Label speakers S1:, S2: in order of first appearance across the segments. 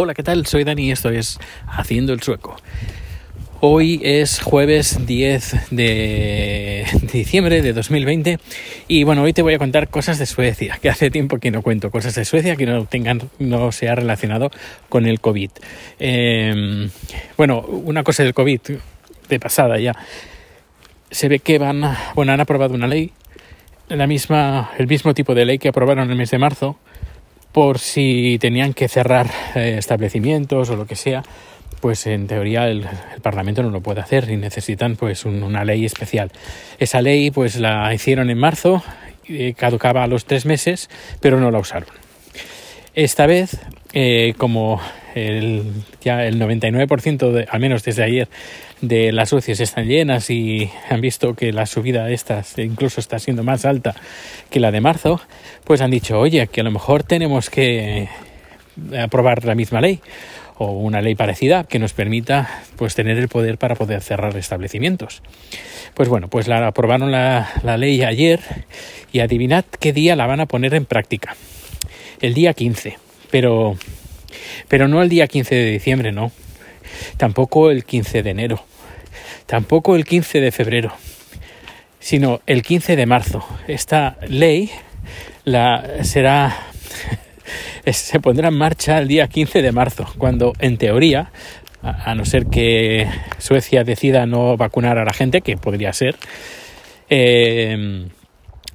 S1: Hola, ¿qué tal? Soy Dani y esto es Haciendo el Sueco. Hoy es jueves 10 de diciembre de 2020 y bueno, hoy te voy a contar cosas de Suecia, que hace tiempo que no cuento cosas de Suecia que no tengan, no sea relacionado con el COVID. Em, bueno, una cosa del COVID de pasada ya. Se ve que van, bueno, han aprobado una ley, la misma, el mismo tipo de ley que aprobaron el mes de marzo, por si tenían que cerrar eh, establecimientos o lo que sea, pues en teoría el, Parlamento no lo puede hacer y necesitan pues una ley especial. Esa ley pues la hicieron en marzo, eh, caducaba a los tres meses, pero no la usaron. Esta vez, eh, como el, ya el 99%, de, al menos desde ayer, de las UCIs están llenas y han visto que la subida de estas incluso está siendo más alta que la de marzo, pues han dicho, oye, que a lo mejor tenemos que aprobar la misma ley o una ley parecida que nos permita pues tener el poder para poder cerrar establecimientos. Pues bueno, pues la aprobaron la, la ley ayer y adivinad qué día la van a poner en práctica. El día 15. Pero pero no el día 15 de diciembre, no. Tampoco el 15 de enero. Tampoco el 15 de febrero. Sino el 15 de marzo. Esta ley la será se pondrá en marcha el día 15 de marzo, cuando en teoría, a, no ser que Suecia decida no vacunar a la gente, que podría ser, eh,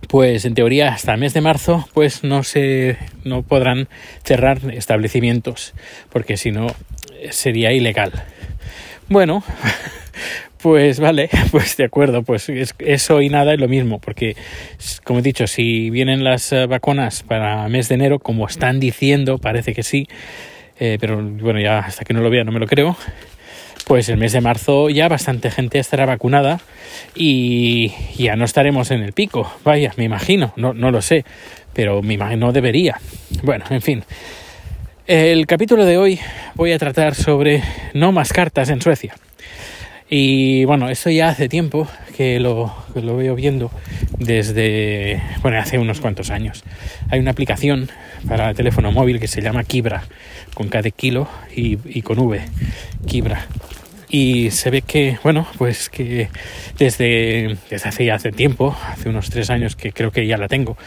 S1: pues en teoría hasta el mes de marzo pues no se no podrán cerrar establecimientos porque si no sería ilegal. Bueno pues vale pues de acuerdo pues eso y nada es lo mismo porque como he dicho si vienen las eh, vacunas para mes de enero como están diciendo parece que sí eh, pero bueno ya hasta que no lo vea no me lo creo pues el mes de marzo ya bastante gente estará vacunada y ya no estaremos en el pico. Vaya, me imagino, no, no lo sé, pero me imagino debería. Bueno, en fin. El capítulo de hoy voy a tratar sobre no más cartas en Suecia. Y bueno, eso ya hace tiempo que lo, lo, veo viendo desde, bueno, hace unos cuantos años. Hay una aplicación para teléfono móvil que se llama Kibra, con K de kilo y, y con V, Kibra y se ve que, bueno, pues que desde, desde hace hace tiempo, hace unos tres años que creo que ya la tengo,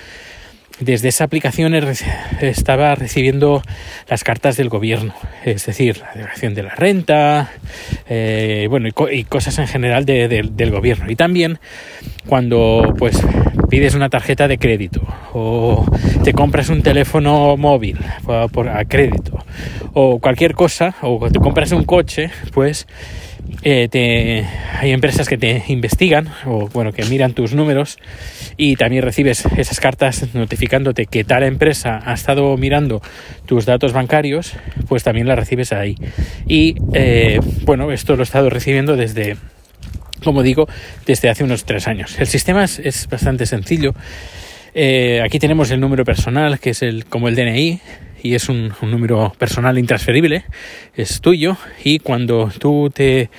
S1: desde esa aplicación estaba recibiendo las cartas del gobierno, es decir, la declaración de la renta, eh, bueno, y, cosas en general del gobierno. Y también cuando pues pides una tarjeta de crédito o te compras un teléfono móvil a crédito o cualquier cosa o te compras un coche, pues eh, te, hay empresas que te investigan o bueno que miran tus números y también recibes esas cartas notificándote que tal empresa ha estado mirando tus datos bancarios pues también las recibes ahí. Y eh, bueno esto lo he estado recibiendo desde como digo, desde hace unos tres años. El sistema es, bastante sencillo. Eh, aquí tenemos el número personal, que es el, como el DNI, y es un, número personal intransferible, es tuyo, y cuando tú te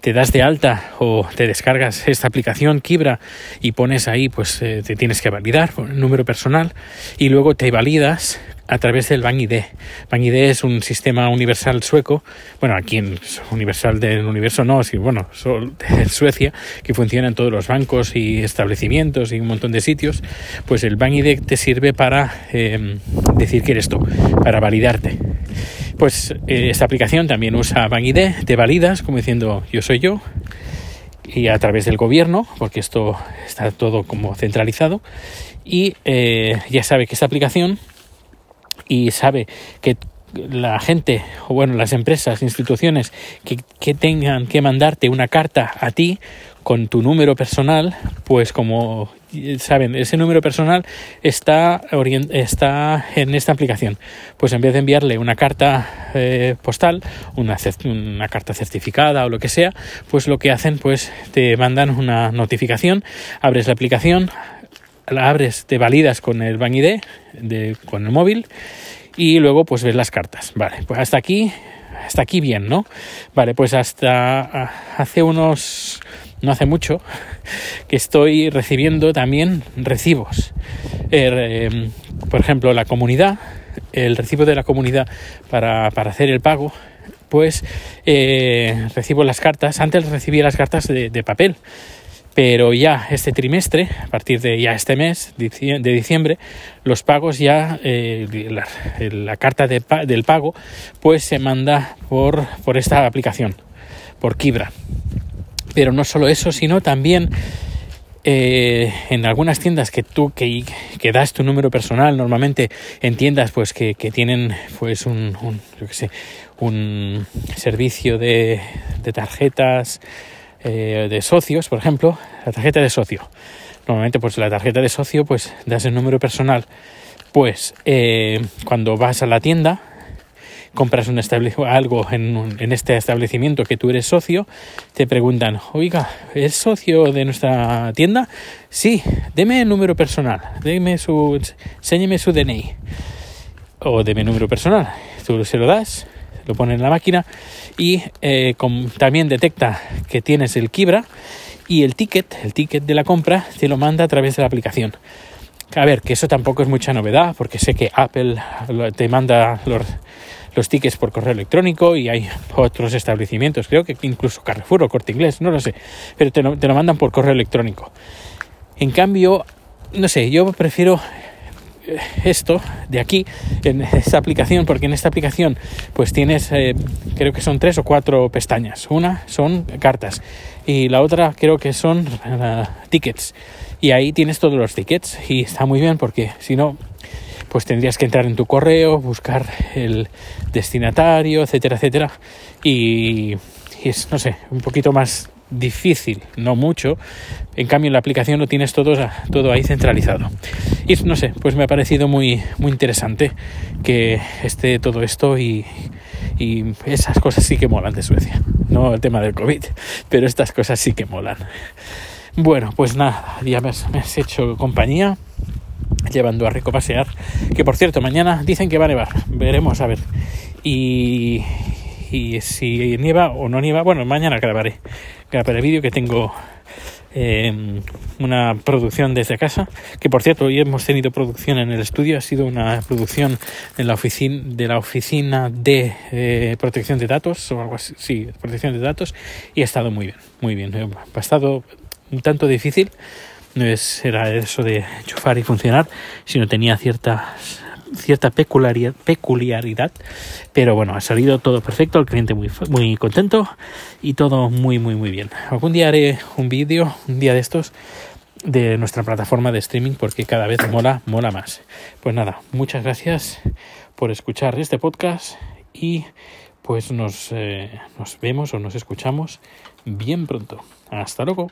S1: te das de alta o te descargas esta aplicación Kibra y pones ahí, pues eh, te tienes que validar con el número personal y luego te validas a través del BankID. BankID es un sistema universal sueco, bueno, aquí en universal del universo no, sino bueno, en Suecia, que funciona en todos los bancos y establecimientos y un montón de sitios, pues el BankID te sirve para em, decir que eres tú, para validarte. Pues eh, esta aplicación también usa BankID, te validas como diciendo yo soy yo, y a través del gobierno, porque esto está todo como centralizado, y eh, ya sabe que esta aplicación y sabe que la gente, o bueno, las empresas, instituciones que, que, tengan que mandarte una carta a ti con tu número personal, pues como saben, ese número personal está, está en esta aplicación. Pues en vez de enviarle una carta eh, postal, una, una carta certificada o lo que sea, pues lo que hacen, pues te mandan una notificación, abres la aplicación, la abres, te validas con el Bank ID, de, con el móvil y luego pues ves las cartas. Vale, pues hasta aquí, hasta aquí bien, ¿no? Vale, pues hasta ah, hace unos, no hace mucho, que estoy recibiendo también recibos. Er, em, por ejemplo, la comunidad el recibo de la comunidad para, hacer el pago, pues eh, recibo las cartas. Antes recibía las cartas de, papel, pero ya este trimestre, a partir de ya este mes de diciembre, los pagos ya, eh, la, carta del pago, pues se manda por, por esta aplicación, por Kibra. Pero no solo eso, sino también eh, en algunas tiendas que tú que, que, das tu número personal normalmente en tiendas pues que, tienen pues un, sé, un servicio de, de tarjetas eh, de socios por ejemplo la tarjeta de socio. Normalmente pues la tarjeta de socio pues das el número personal. Pues eh, cuando vas a la tienda compras un algo en, en, este establecimiento que tú eres socio, te preguntan, oiga, ¿es socio de nuestra tienda? Sí, deme el número personal, deme su, enséñeme su DNI o deme el número personal. Tú se lo das, lo pones en la máquina y eh, también detecta que tienes el Kibra y el ticket, el ticket de la compra, te lo manda a través de la aplicación. A ver, que eso tampoco es mucha novedad, porque sé que Apple te manda los, los tickets por correo electrónico y hay otros establecimientos, creo que incluso Carrefour o Corte Inglés, no lo sé, pero te lo, te lo mandan por correo electrónico. En cambio, no sé, yo prefiero eh, esto de aquí en esta aplicación porque en esta aplicación pues tienes eh, creo que son tres o cuatro pestañas una son cartas y la otra creo que son uh, tickets y ahí tienes todos los tickets y está muy bien porque si no pues tendrías que entrar en tu correo, buscar el destinatario, etcétera, etcétera. Y, es, no sé, un poquito más difícil, no mucho. En cambio, en la aplicación lo tienes todo, ahí centralizado. Y no sé, pues me ha parecido muy, muy interesante que esté todo esto y, y esas cosas sí que molan de Suecia. No el tema del COVID, pero estas cosas sí que molan. Bueno, pues nada, ya me has hecho compañía llevando a Rico a pasear. Que por cierto, mañana dicen que va a nevar. Veremos a ver. Y, si nieva o no nieva, bueno, mañana grabaré. Grabaré vídeo que tengo em, una producción desde casa. Que por cierto, hoy hemos tenido producción en el estudio. Ha sido una producción en la oficina de la oficina de eh, protección de datos o algo así. Sí, protección de datos. Y ha estado muy bien, muy bien. Ha estado un tanto difícil no es, era eso de chufar y funcionar, sino tenía cierta, peculiaridad, peculiaridad, pero bueno, ha salido todo perfecto, el cliente muy, muy contento y todo muy, muy, muy bien. Algún día haré un vídeo, un día de estos, de nuestra plataforma de streaming porque cada vez mola, mola más. Pues nada, muchas gracias por escuchar este podcast y pues nos, eh, nos vemos o nos escuchamos bien pronto. Hasta luego.